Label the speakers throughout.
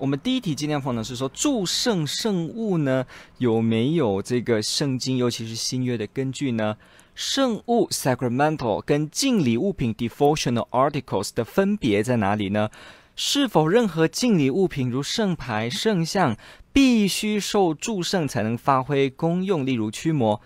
Speaker 1: 我们第一题今天放的是说祝圣圣物呢，有没有这个圣经，尤其是新约的根据呢？圣物 （sacramental） 跟敬礼物品 （devotional articles） 的分别在哪里呢？是否任何敬礼物品如圣牌、圣像必须受祝圣才能发挥功用？例如驱魔，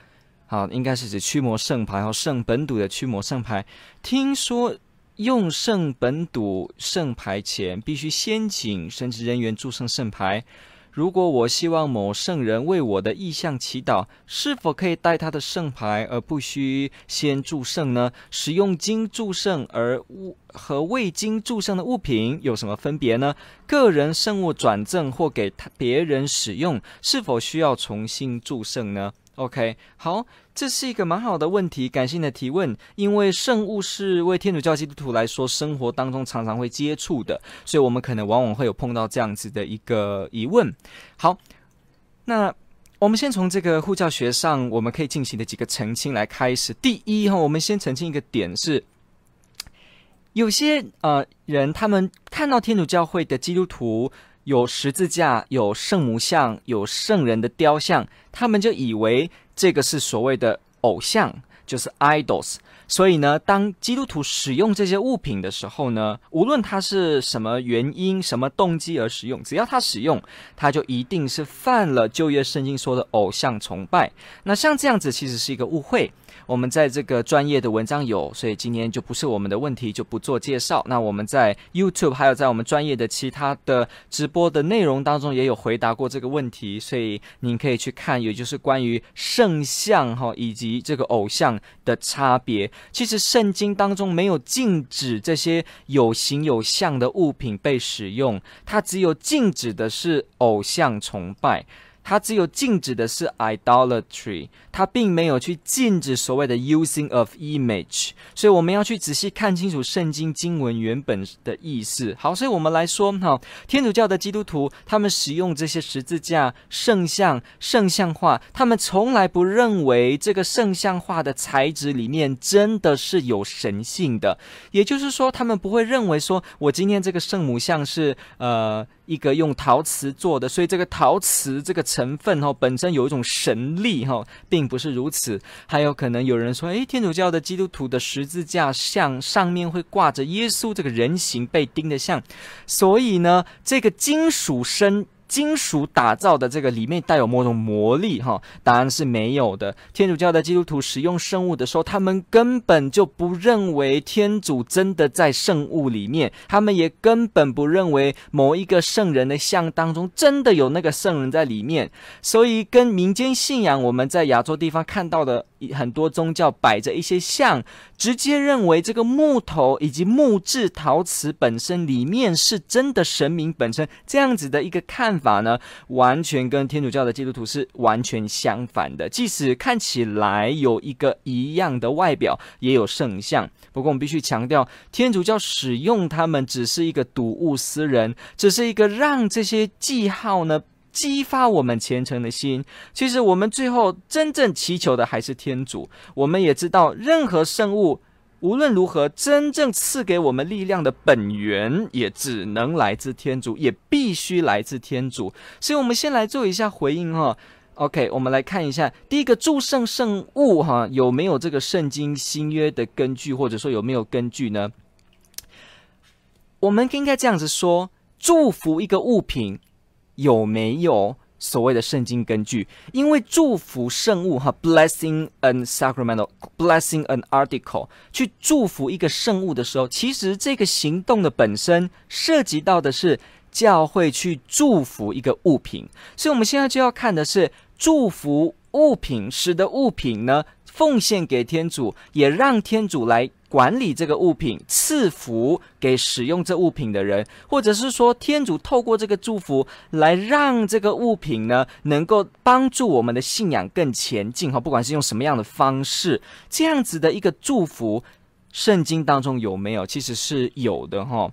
Speaker 1: 好，应该是指驱魔圣牌和圣本笃的驱魔圣牌。听说。用圣本笃圣牌前，必须先请神职人员祝圣圣牌。如果我希望某圣人为我的意向祈祷，是否可以带他的圣牌而不需先祝圣呢？使用经祝圣而物和未经祝圣的物品有什么分别呢？个人圣物转赠或给他别人使用，是否需要重新祝圣呢？OK，好，这是一个蛮好的问题，感性的提问。因为圣物是为天主教基督徒来说，生活当中常常会接触的，所以我们可能往往会有碰到这样子的一个疑问。好，那我们先从这个护教学上我们可以进行的几个澄清来开始。第一哈，我们先澄清一个点是，有些呃人他们看到天主教会的基督徒。有十字架，有圣母像，有圣人的雕像，他们就以为这个是所谓的偶像，就是 idols。所以呢，当基督徒使用这些物品的时候呢，无论他是什么原因、什么动机而使用，只要他使用，他就一定是犯了旧约圣经说的偶像崇拜。那像这样子，其实是一个误会。我们在这个专业的文章有，所以今天就不是我们的问题，就不做介绍。那我们在 YouTube 还有在我们专业的其他的直播的内容当中也有回答过这个问题，所以您可以去看，也就是关于圣像哈以及这个偶像的差别。其实圣经当中没有禁止这些有形有相的物品被使用，它只有禁止的是偶像崇拜。它只有禁止的是 idolatry，它并没有去禁止所谓的 using of image，所以我们要去仔细看清楚圣经经文原本的意思。好，所以我们来说哈，天主教的基督徒他们使用这些十字架、圣像、圣像画，他们从来不认为这个圣像画的材质里面真的是有神性的，也就是说，他们不会认为说我今天这个圣母像是呃。一个用陶瓷做的，所以这个陶瓷这个成分哈、哦，本身有一种神力哈、哦，并不是如此。还有可能有人说，诶，天主教的基督徒的十字架像上面会挂着耶稣这个人形被钉的像，所以呢，这个金属身。金属打造的这个里面带有某种魔力，哈，答案是没有的。天主教的基督徒使用圣物的时候，他们根本就不认为天主真的在圣物里面，他们也根本不认为某一个圣人的像当中真的有那个圣人在里面。所以，跟民间信仰我们在亚洲地方看到的很多宗教摆着一些像，直接认为这个木头以及木质陶瓷本身里面是真的神明本身，这样子的一个看法。呢，完全跟天主教的基督徒是完全相反的。即使看起来有一个一样的外表，也有圣像。不过我们必须强调，天主教使用它们只是一个睹物思人，只是一个让这些记号呢激发我们虔诚的心。其实我们最后真正祈求的还是天主。我们也知道，任何圣物。无论如何，真正赐给我们力量的本源也只能来自天主，也必须来自天主。所以，我们先来做一下回应哈。OK，我们来看一下第一个祝圣圣物哈，有没有这个圣经新约的根据，或者说有没有根据呢？我们应该这样子说：祝福一个物品有没有？所谓的圣经根据，因为祝福圣物哈，blessing an sacramental，blessing an article，去祝福一个圣物的时候，其实这个行动的本身涉及到的是教会去祝福一个物品，所以我们现在就要看的是祝福物品，使得物品呢奉献给天主，也让天主来管理这个物品，赐福给使用这物品的人，或者是说天主透过这个祝福来让这个物品呢能够帮助我们的信仰更前进哈，不管是用什么样的方式，这样子的一个祝福，圣经当中有没有？其实是有的哈。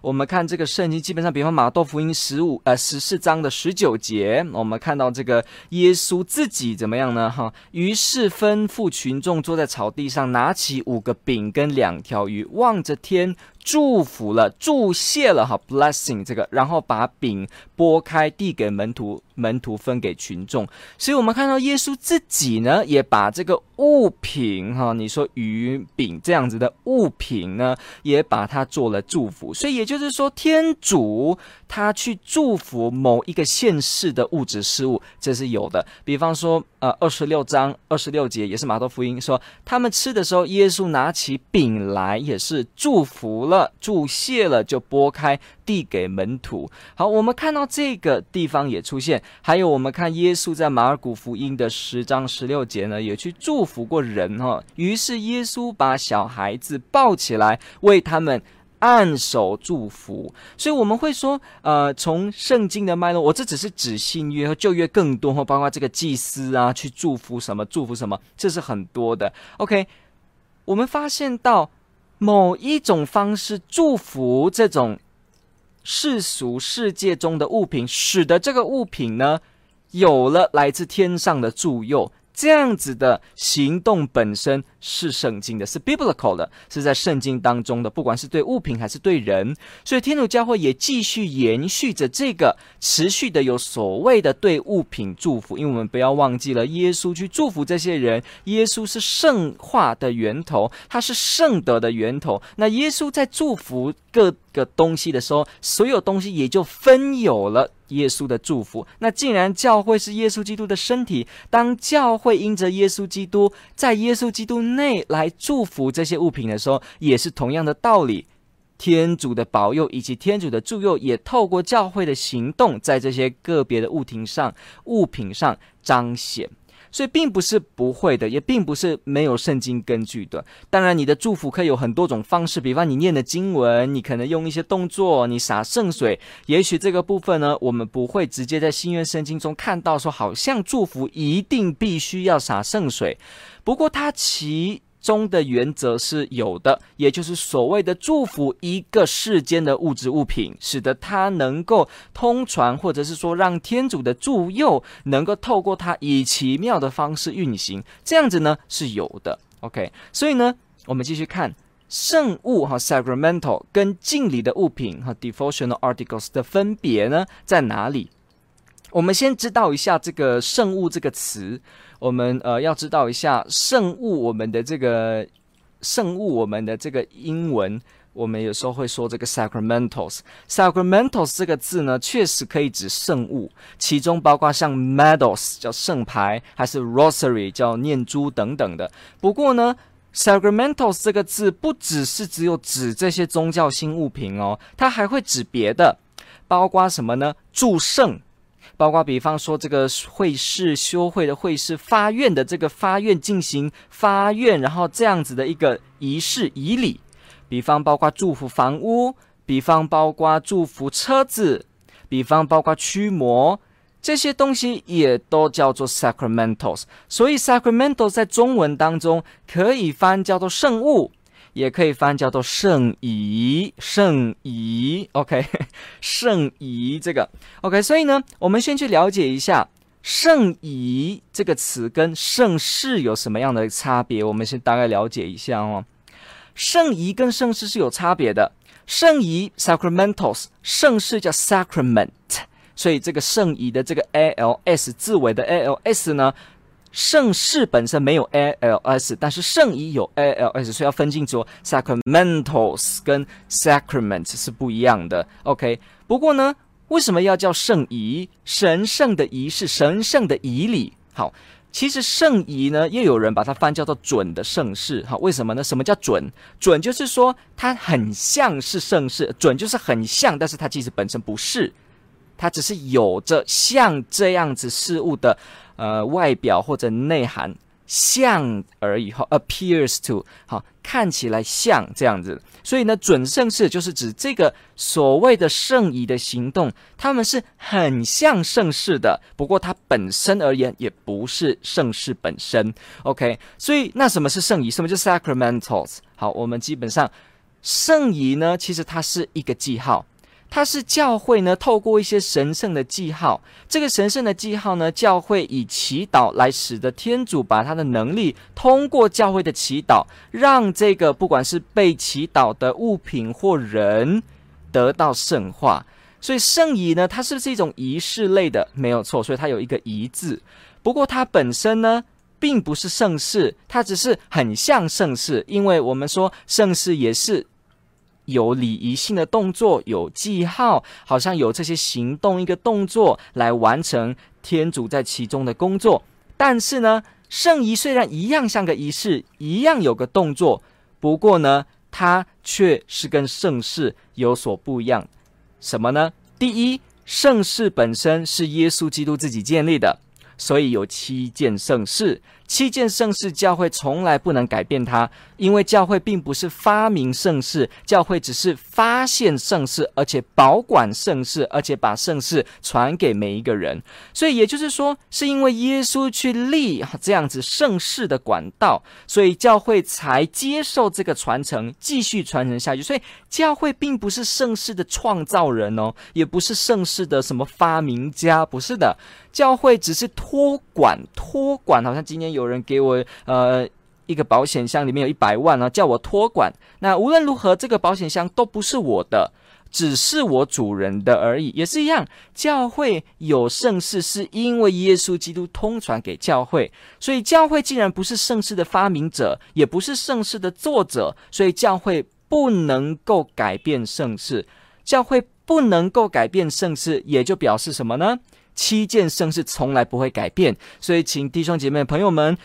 Speaker 1: 我们看这个圣经，基本上，比方马窦福音十五呃十四章的十九节，我们看到这个耶稣自己怎么样呢？哈，于是吩咐群众坐在草地上，拿起五个饼跟两条鱼，望着天。祝福了，祝谢了哈，blessing 这个，然后把饼拨开，递给门徒，门徒分给群众。所以，我们看到耶稣自己呢，也把这个物品哈，你说鱼饼这样子的物品呢，也把它做了祝福。所以，也就是说，天主他去祝福某一个现世的物质事物，这是有的。比方说，呃，二十六章二十六节也是马窦福音说，他们吃的时候，耶稣拿起饼来，也是祝福了。祝谢了，就拨开递给门徒。好，我们看到这个地方也出现，还有我们看耶稣在马尔谷福音的十章十六节呢，也去祝福过人哈。于是耶稣把小孩子抱起来，为他们按手祝福。所以我们会说，呃，从圣经的脉络，我这只是指新约和旧约更多，包括这个祭司啊，去祝福什么，祝福什么，这是很多的。OK，我们发现到。某一种方式祝福这种世俗世界中的物品，使得这个物品呢，有了来自天上的助佑。这样子的行动本身是圣经的，是 biblical 的，是在圣经当中的，不管是对物品还是对人。所以天主教会也继续延续着这个持续的有所谓的对物品祝福，因为我们不要忘记了，耶稣去祝福这些人，耶稣是圣化的源头，他是圣德的源头。那耶稣在祝福各个东西的时候，所有东西也就分有了。耶稣的祝福。那既然教会是耶稣基督的身体，当教会因着耶稣基督在耶稣基督内来祝福这些物品的时候，也是同样的道理。天主的保佑以及天主的助佑，也透过教会的行动，在这些个别的物品上、物品上彰显。所以并不是不会的，也并不是没有圣经根据的。当然，你的祝福可以有很多种方式，比方你念的经文，你可能用一些动作，你洒圣水。也许这个部分呢，我们不会直接在新约圣经中看到说，好像祝福一定必须要洒圣水。不过，它其中的原则是有的，也就是所谓的祝福一个世间的物质物品，使得它能够通传，或者是说让天主的助佑能够透过它以奇妙的方式运行，这样子呢是有的。OK，所以呢，我们继续看圣物哈 （sacramental） 跟敬礼的物品和 （devotional articles） 的分别呢在哪里？我们先知道一下这个圣物这个词。我们呃要知道一下圣物，我们的这个圣物，我们的这个英文，我们有时候会说这个 sacramentals。sacramentals 这个字呢，确实可以指圣物，其中包括像 medals 叫圣牌，还是 rosary 叫念珠等等的。不过呢，sacramentals 这个字不只是只有指这些宗教性物品哦，它还会指别的，包括什么呢？祝圣。包括比方说这个会士修会的会士发愿的这个发愿进行发愿，然后这样子的一个仪式仪礼，比方包括祝福房屋，比方包括祝福车子，比方包括驱魔，这些东西也都叫做 sacramentals。所以 sacramentals 在中文当中可以翻叫做圣物。也可以翻叫做圣仪，圣仪，OK，圣仪这个，OK，所以呢，我们先去了解一下圣仪这个词跟圣事有什么样的差别。我们先大概了解一下哦。圣仪跟圣事是有差别的。圣仪 （sacramentals），圣事叫 sacrament，所以这个圣仪的这个 als 字尾的 als 呢。圣事本身没有 als，但是圣仪有 als，所以要分清楚 sacramentals 跟 sacraments 是不一样的。OK，不过呢，为什么要叫圣仪？神圣的仪式，神圣的仪礼。好，其实圣仪呢，又有人把它翻叫做准的圣事。好，为什么呢？什么叫准？准就是说它很像是圣事，准就是很像，但是它其实本身不是。它只是有着像这样子事物的呃外表或者内涵。像而已，哈，appears to，好，看起来像这样子，所以呢，准圣事就是指这个所谓的圣仪的行动，他们是很像圣事的，不过它本身而言也不是圣事本身，OK，所以那什么是圣仪？什么叫 sacramentals？好，我们基本上圣仪呢，其实它是一个记号。它是教会呢，透过一些神圣的记号，这个神圣的记号呢，教会以祈祷来使得天主把他的能力通过教会的祈祷，让这个不管是被祈祷的物品或人得到圣化。所以圣仪呢，它是不是一种仪式类的？没有错，所以它有一个仪字。不过它本身呢，并不是圣事，它只是很像圣事，因为我们说圣事也是。有礼仪性的动作，有记号，好像有这些行动，一个动作来完成天主在其中的工作。但是呢，圣仪虽然一样像个仪式，一样有个动作，不过呢，它却是跟圣事有所不一样。什么呢？第一，圣事本身是耶稣基督自己建立的，所以有七件圣事。七件盛事，教会从来不能改变它，因为教会并不是发明盛事，教会只是发现盛事，而且保管盛事，而且把盛事传给每一个人。所以也就是说，是因为耶稣去立这样子盛世的管道，所以教会才接受这个传承，继续传承下去。所以教会并不是盛世的创造人哦，也不是盛世的什么发明家，不是的。教会只是托管，托管，好像今天有有人给我呃一个保险箱，里面有一百万呢，叫我托管。那无论如何，这个保险箱都不是我的，只是我主人的而已，也是一样。教会有圣事，是因为耶稣基督通传给教会，所以教会既然不是圣事的发明者，也不是圣事的作者，所以教会不能够改变圣事。教会不能够改变圣事，也就表示什么呢？七件圣事从来不会改变，所以请弟兄姐妹朋友们，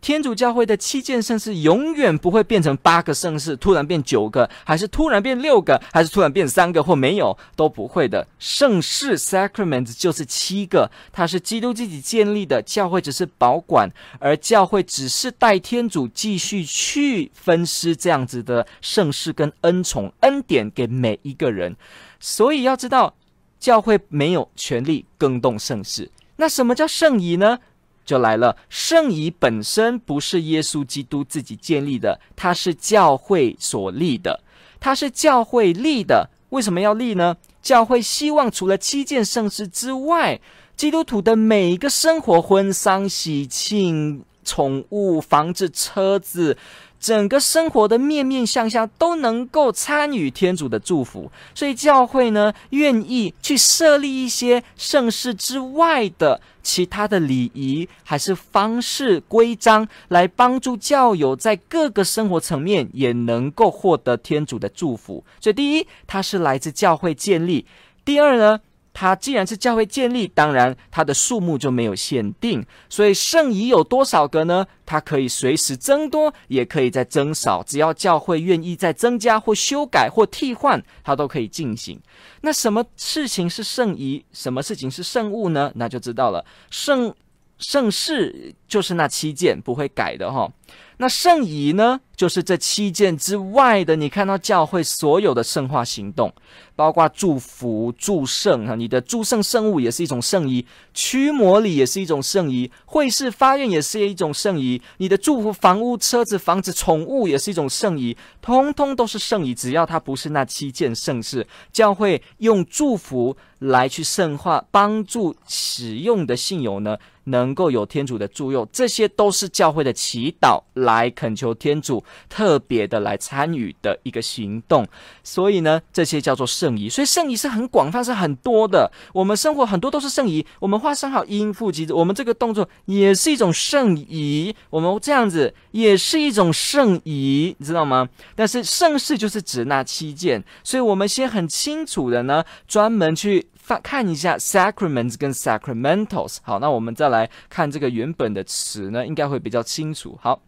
Speaker 1: 天主教会的七件圣事永远不会变成八个圣事，突然变九个，还是突然变六个，还是突然变三个或没有，都不会的。圣事 Sacraments 就是七个，它是基督自己建立的，教会只是保管，而教会只是代天主继续去分施这样子的圣事跟恩宠恩典给每一个人，所以要知道。教会没有权利更动圣事。那什么叫圣仪呢？就来了，圣仪本身不是耶稣基督自己建立的，它是教会所立的，它是教会立的。为什么要立呢？教会希望除了七件圣事之外，基督徒的每一个生活，婚丧喜庆、宠物、房子、车子。整个生活的面面相相都能够参与天主的祝福，所以教会呢，愿意去设立一些圣事之外的其他的礼仪还是方式规章，来帮助教友在各个生活层面也能够获得天主的祝福。所以第一，它是来自教会建立；第二呢，它既然是教会建立，当然它的数目就没有限定，所以圣仪有多少个呢？它可以随时增多，也可以再增少，只要教会愿意再增加或修改或替换，它都可以进行。那什么事情是圣仪？什么事情是圣物呢？那就知道了。圣圣事就是那七件不会改的哈。那圣仪呢，就是这七件之外的。你看到教会所有的圣化行动，包括祝福、祝圣哈，你的祝圣圣物也是一种圣仪，驱魔礼也是一种圣仪，会士发愿也是一种圣仪，你的祝福房屋、车子、房子、宠物也是一种圣仪，通通都是圣仪。只要它不是那七件圣事，教会用祝福来去圣化，帮助使用的信友呢，能够有天主的助佑，这些都是教会的祈祷。来恳求天主特别的来参与的一个行动，所以呢，这些叫做圣仪。所以圣仪是很广泛，是很多的。我们生活很多都是圣仪。我们画上好音符及，我们这个动作也是一种圣仪。我们这样子也是一种圣仪，你知道吗？但是圣事就是指那七件，所以我们先很清楚的呢，专门去看一下 sacraments 跟 sacramentals。好，那我们再来看这个原本的词呢，应该会比较清楚。好。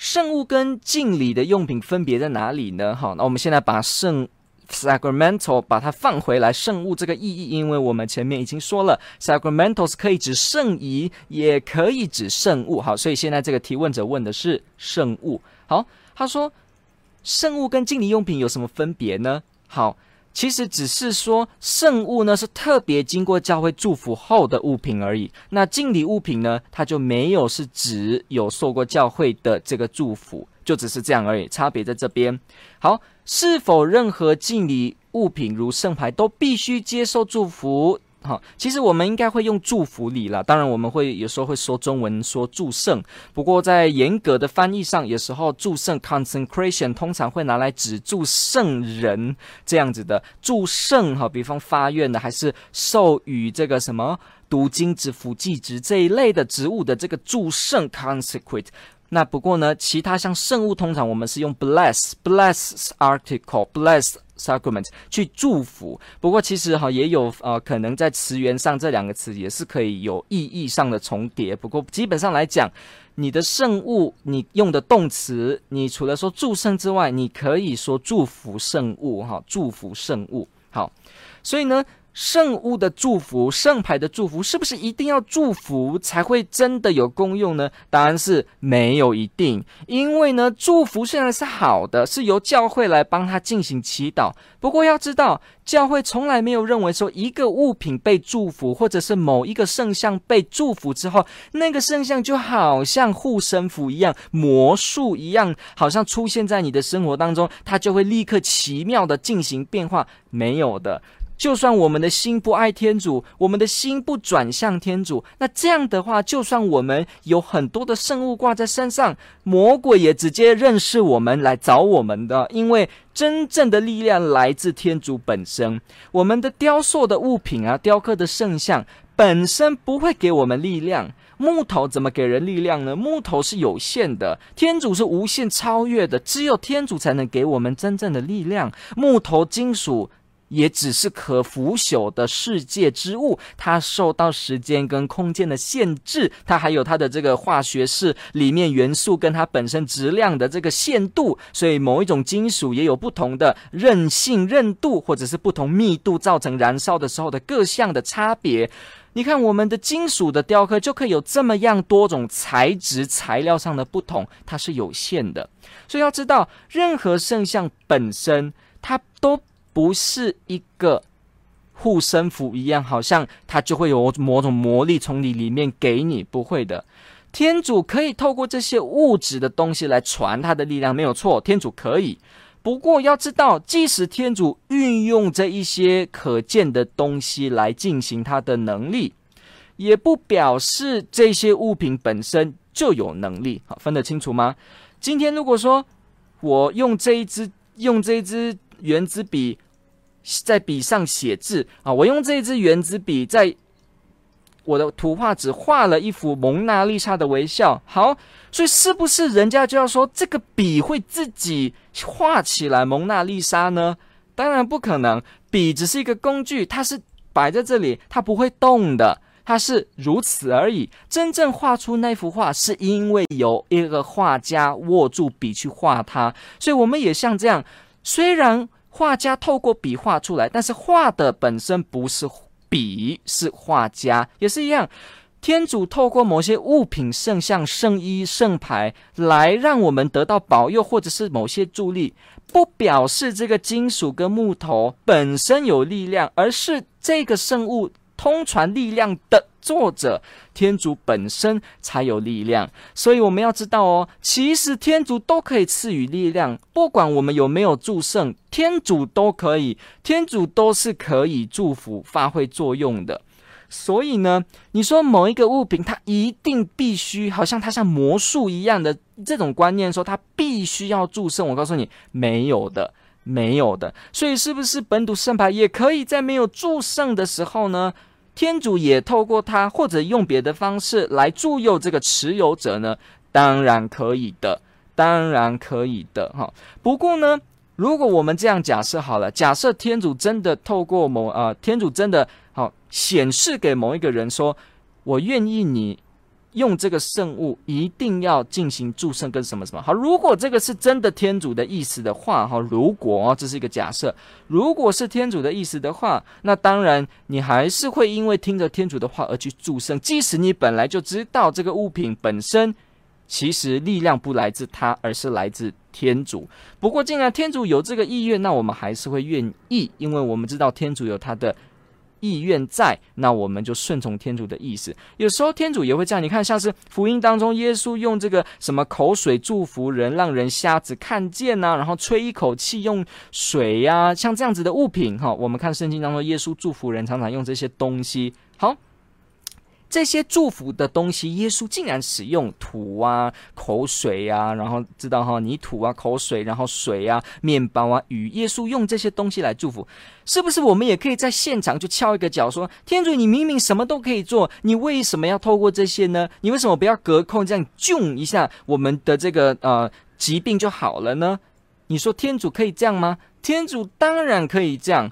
Speaker 1: 圣物跟敬礼的用品分别在哪里呢？好，那我们现在把圣 sacramental 把它放回来圣物这个意义，因为我们前面已经说了，sacramentals 可以指圣仪，也可以指圣物。好，所以现在这个提问者问的是圣物。好，他说圣物跟敬礼用品有什么分别呢？好。其实只是说圣物呢，是特别经过教会祝福后的物品而已。那敬礼物品呢，它就没有是指有受过教会的这个祝福，就只是这样而已，差别在这边。好，是否任何敬礼物品如圣牌都必须接受祝福？好，其实我们应该会用祝福礼啦。当然，我们会有时候会说中文说祝圣，不过在严格的翻译上，有时候祝圣 consecration 通常会拿来指祝圣人这样子的祝圣哈，比方发愿的，还是授予这个什么读经之、辅祭职这一类的职务的这个祝圣 consecrate。那不过呢，其他像圣物，通常我们是用 bless bless article bless sacrament 去祝福。不过其实哈也有呃可能在词源上这两个词也是可以有意义上的重叠。不过基本上来讲，你的圣物你用的动词，你除了说祝圣之外，你可以说祝福圣物哈，祝福圣物。好，所以呢。圣物的祝福，圣牌的祝福，是不是一定要祝福才会真的有功用呢？答案是没有一定，因为呢，祝福虽然是好的，是由教会来帮他进行祈祷。不过要知道，教会从来没有认为说一个物品被祝福，或者是某一个圣像被祝福之后，那个圣像就好像护身符一样、魔术一样，好像出现在你的生活当中，它就会立刻奇妙的进行变化。没有的。就算我们的心不爱天主，我们的心不转向天主，那这样的话，就算我们有很多的圣物挂在身上，魔鬼也直接认识我们来找我们的。因为真正的力量来自天主本身。我们的雕塑的物品啊，雕刻的圣像本身不会给我们力量。木头怎么给人力量呢？木头是有限的，天主是无限超越的，只有天主才能给我们真正的力量。木头、金属。也只是可腐朽的世界之物，它受到时间跟空间的限制，它还有它的这个化学式里面元素跟它本身质量的这个限度，所以某一种金属也有不同的韧性、韧度，或者是不同密度，造成燃烧的时候的各项的差别。你看，我们的金属的雕刻就可以有这么样多种材质、材料上的不同，它是有限的。所以要知道，任何圣像本身，它都。不是一个护身符一样，好像它就会有某种魔力从你里面给你，不会的。天主可以透过这些物质的东西来传他的力量，没有错，天主可以。不过要知道，即使天主运用这一些可见的东西来进行他的能力，也不表示这些物品本身就有能力。好，分得清楚吗？今天如果说我用这一支，用这一支。原子笔在笔上写字啊！我用这支原子笔在我的图画纸画了一幅蒙娜丽莎的微笑。好，所以是不是人家就要说这个笔会自己画起来蒙娜丽莎呢？当然不可能，笔只是一个工具，它是摆在这里，它不会动的，它是如此而已。真正画出那幅画，是因为有一个画家握住笔去画它。所以我们也像这样。虽然画家透过笔画出来，但是画的本身不是笔，是画家，也是一样。天主透过某些物品、圣像、圣衣、圣牌来让我们得到保佑，或者是某些助力，不表示这个金属跟木头本身有力量，而是这个圣物通传力量的。作者天主本身才有力量，所以我们要知道哦，其实天主都可以赐予力量，不管我们有没有祝圣，天主都可以，天主都是可以祝福发挥作用的。所以呢，你说某一个物品它一定必须，好像它像魔术一样的这种观念，说它必须要祝圣，我告诉你，没有的，没有的。所以是不是本土圣牌也可以在没有祝圣的时候呢？天主也透过他，或者用别的方式来助佑这个持有者呢？当然可以的，当然可以的，哈。不过呢，如果我们这样假设好了，假设天主真的透过某啊、天主真的好显示给某一个人说，我愿意你用这个圣物一定要进行祝圣跟什么什么。好，如果这个是真的天主的意思的话，哈，如果这是一个假设，如果是天主的意思的话，那当然你还是会因为听着天主的话而去祝圣，即使你本来就知道这个物品本身其实力量不来自他，而是来自天主。不过既然天主有这个意愿，那我们还是会愿意，因为我们知道天主有他的。意愿在，那我们就顺从天主的意思。有时候天主也会这样，你看，像是福音当中，耶稣用这个什么口水祝福人，让人瞎子看见呐、然后吹一口气用水呀、像这样子的物品哈。我们看圣经当中，耶稣祝福人常常用这些东西。好。这些祝福的东西，耶稣竟然使用土啊、口水啊，然后知道哈，泥土啊、口水，然后水啊、面包啊、雨，耶稣用这些东西来祝福，是不是？我们也可以在现场就敲一个脚，说：天主，你明明什么都可以做，你为什么要透过这些呢？你为什么不要隔空这样救一下我们的这个呃疾病就好了呢？你说天主可以这样吗？天主当然可以这样。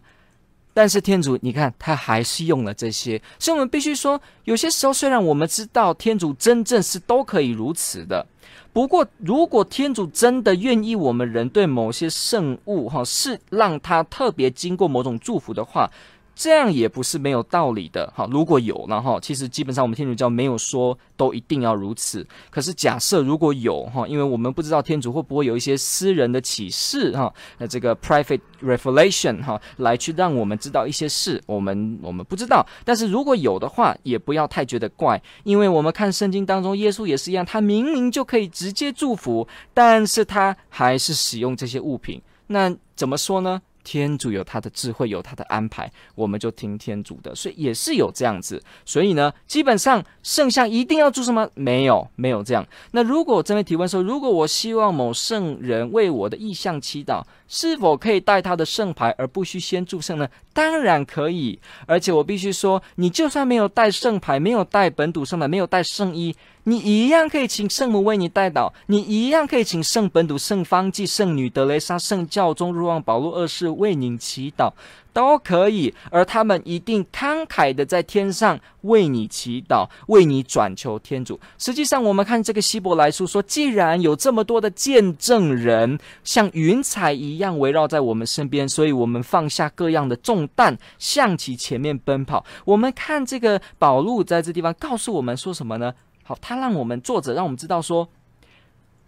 Speaker 1: 但是天主，你看他还是用了这些，所以我们必须说，有些时候虽然我们知道天主真正是都可以如此的，不过如果天主真的愿意我们人对某些圣物哈，是让他特别经过某种祝福的话。这样也不是没有道理的哈。如果有然后，其实基本上我们天主教没有说都一定要如此。可是假设如果有哈，因为我们不知道天主会不会有一些私人的启示哈，那这个 private revelation 哈，来去让我们知道一些事，我们我们不知道。但是如果有的话，也不要太觉得怪，因为我们看圣经当中，耶稣也是一样，他明明就可以直接祝福，但是他还是使用这些物品。那怎么说呢？天主有他的智慧，有他的安排，我们就听天主的，所以也是有这样子。所以呢，基本上圣像一定要做什么？没有，没有这样。那如果这边提问说，如果我希望某圣人为我的意向祈祷，是否可以带他的圣牌而不需先祝圣呢？当然可以。而且我必须说，你就算没有带圣牌，没有带本土圣牌，没有带圣衣。你一样可以请圣母为你带祷，你一样可以请圣本土、圣方济、圣女德雷莎、圣教宗若望保禄二世为您祈祷，都可以。而他们一定慷慨的在天上为你祈祷，为你转求天主。实际上，我们看这个希伯来书说，既然有这么多的见证人像云彩一样围绕在我们身边，所以我们放下各样的重担，向其前面奔跑。我们看这个保禄在这地方告诉我们说什么呢？好，他让我们作者让我们知道说，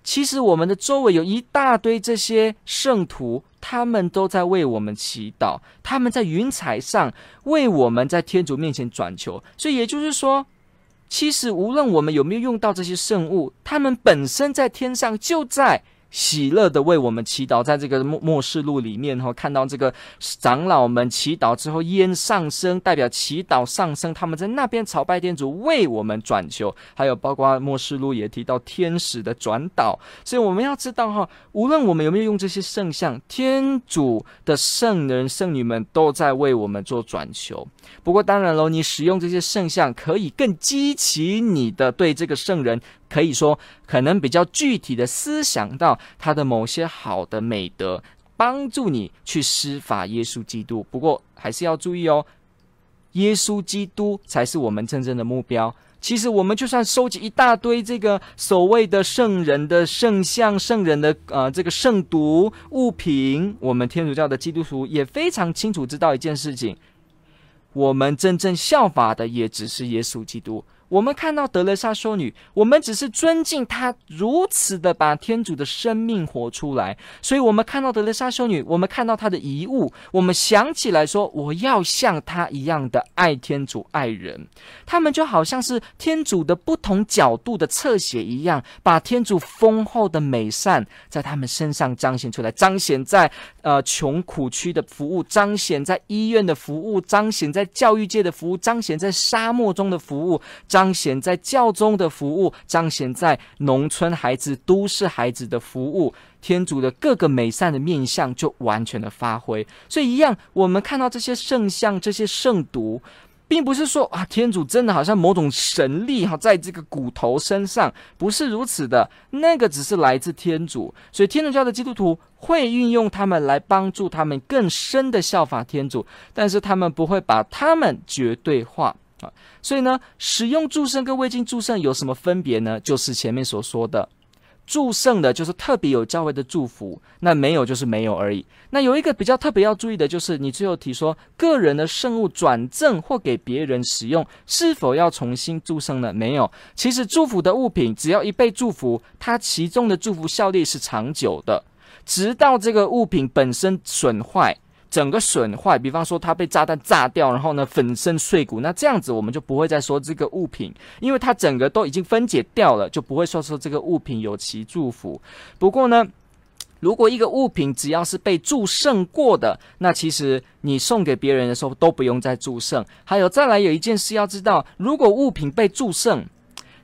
Speaker 1: 其实我们的周围有一大堆这些圣徒，他们都在为我们祈祷，他们在云彩上为我们在天主面前转求。所以也就是说，其实无论我们有没有用到这些圣物，他们本身在天上就在。喜乐的为我们祈祷，在这个末末世录里面哈，看到这个长老们祈祷之后，烟上升，代表祈祷上升，他们在那边朝拜天主，为我们转求。还有包括末世录也提到天使的转导，所以我们要知道哈，无论我们有没有用这些圣像，天主的圣人圣女们都在为我们做转求。不过当然喽，你使用这些圣像，可以更激起你的对这个圣人。可以说，可能比较具体的思想到他的某些好的美德，帮助你去施法耶稣基督。不过还是要注意哦，耶稣基督才是我们真正的目标。其实我们就算收集一大堆这个所谓的圣人的圣像、圣人的呃这个圣读物品，我们天主教的基督徒也非常清楚知道一件事情：我们真正效法的也只是耶稣基督。我们看到德雷莎修女，我们只是尊敬她如此的把天主的生命活出来，所以，我们看到德雷莎修女，我们看到她的遗物，我们想起来说，我要像她一样的爱天主、爱人。他们就好像是天主的不同角度的侧写一样，把天主丰厚的美善在他们身上彰显出来，彰显在呃穷苦区的服务，彰显在医院的服务，彰显在教育界的服务，彰显在沙漠中的服务，彰彰显在教宗的服务，彰显在农村孩子、都市孩子的服务，天主的各个美善的面相就完全的发挥。所以，一样，我们看到这些圣像、这些圣髑，并不是说啊，天主真的好像某种神力哈，在这个骨头身上，不是如此的。那个只是来自天主。所以，天主教的基督徒会运用他们来帮助他们更深的效法天主，但是他们不会把他们绝对化。啊。所以呢，使用祝圣跟未经祝圣有什么分别呢？就是前面所说的。祝圣的就是特别有教会的祝福，那没有就是没有而已。那有一个比较特别要注意的就是，你最后提说个人的圣物转赠或给别人使用，是否要重新祝圣呢？没有。其实祝福的物品只要一被祝福，它其中的祝福效力是长久的，直到这个物品本身损坏。整个损坏，比方说它被炸弹炸掉，然后呢粉身碎骨，那这样子我们就不会再说这个物品，因为它整个都已经分解掉了，就不会说说这个物品有其祝福。不过呢，如果一个物品只要是被祝圣过的，那其实你送给别人的时候都不用再祝圣。还有再来有一件事要知道，如果物品被祝圣，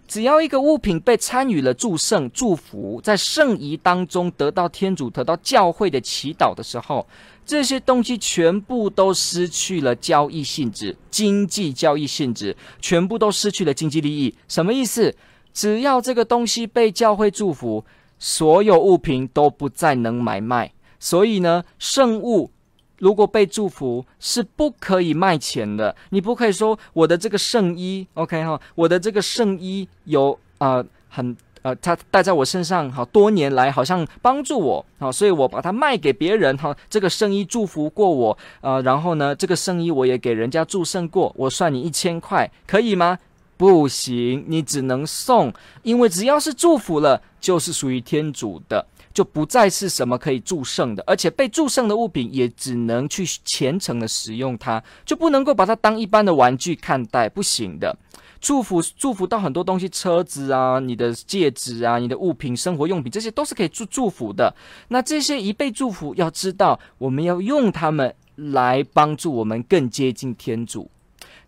Speaker 1: 只要一个物品被参与了祝圣祝福，在圣仪当中得到天主得到教会的祈祷的时候。这些东西全部都失去了交易性质，经济交易性质全部都失去了经济利益。什么意思？只要这个东西被教会祝福，所有物品都不再能买卖。所以呢，圣物如果被祝福是不可以卖钱的。你不可以说我的这个圣衣，OK 哈，我的这个圣衣有啊、很。呃，他戴在我身上，好多年来好像帮助我，好，所以我把它卖给别人，哈，这个圣衣祝福过我，呃，然后呢，这个圣衣我也给人家祝圣过，我算你一千块，可以吗？不行，你只能送，因为只要是祝福了，就是属于天主的，就不再是什么可以祝圣的，而且被祝圣的物品也只能去虔诚的使用它，就不能够把它当一般的玩具看待，不行的。祝福祝福到很多东西，车子啊，你的戒指啊，你的物品、生活用品，这些都是可以祝祝福的。那这些一被祝福，要知道我们要用它们来帮助我们更接近天主。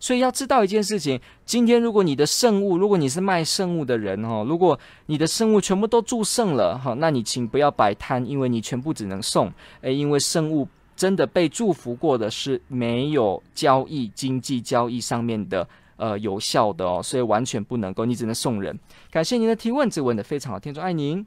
Speaker 1: 所以要知道一件事情：今天如果你的圣物，如果你是卖圣物的人哈，如果你的圣物全部都祝圣了哈，那你请不要摆摊，因为你全部只能送。诶，因为圣物真的被祝福过的是没有交易、经济交易上面的。呃，有效的哦，所以完全不能够，你只能送人。感谢您的提问，这问的非常好，听众爱您。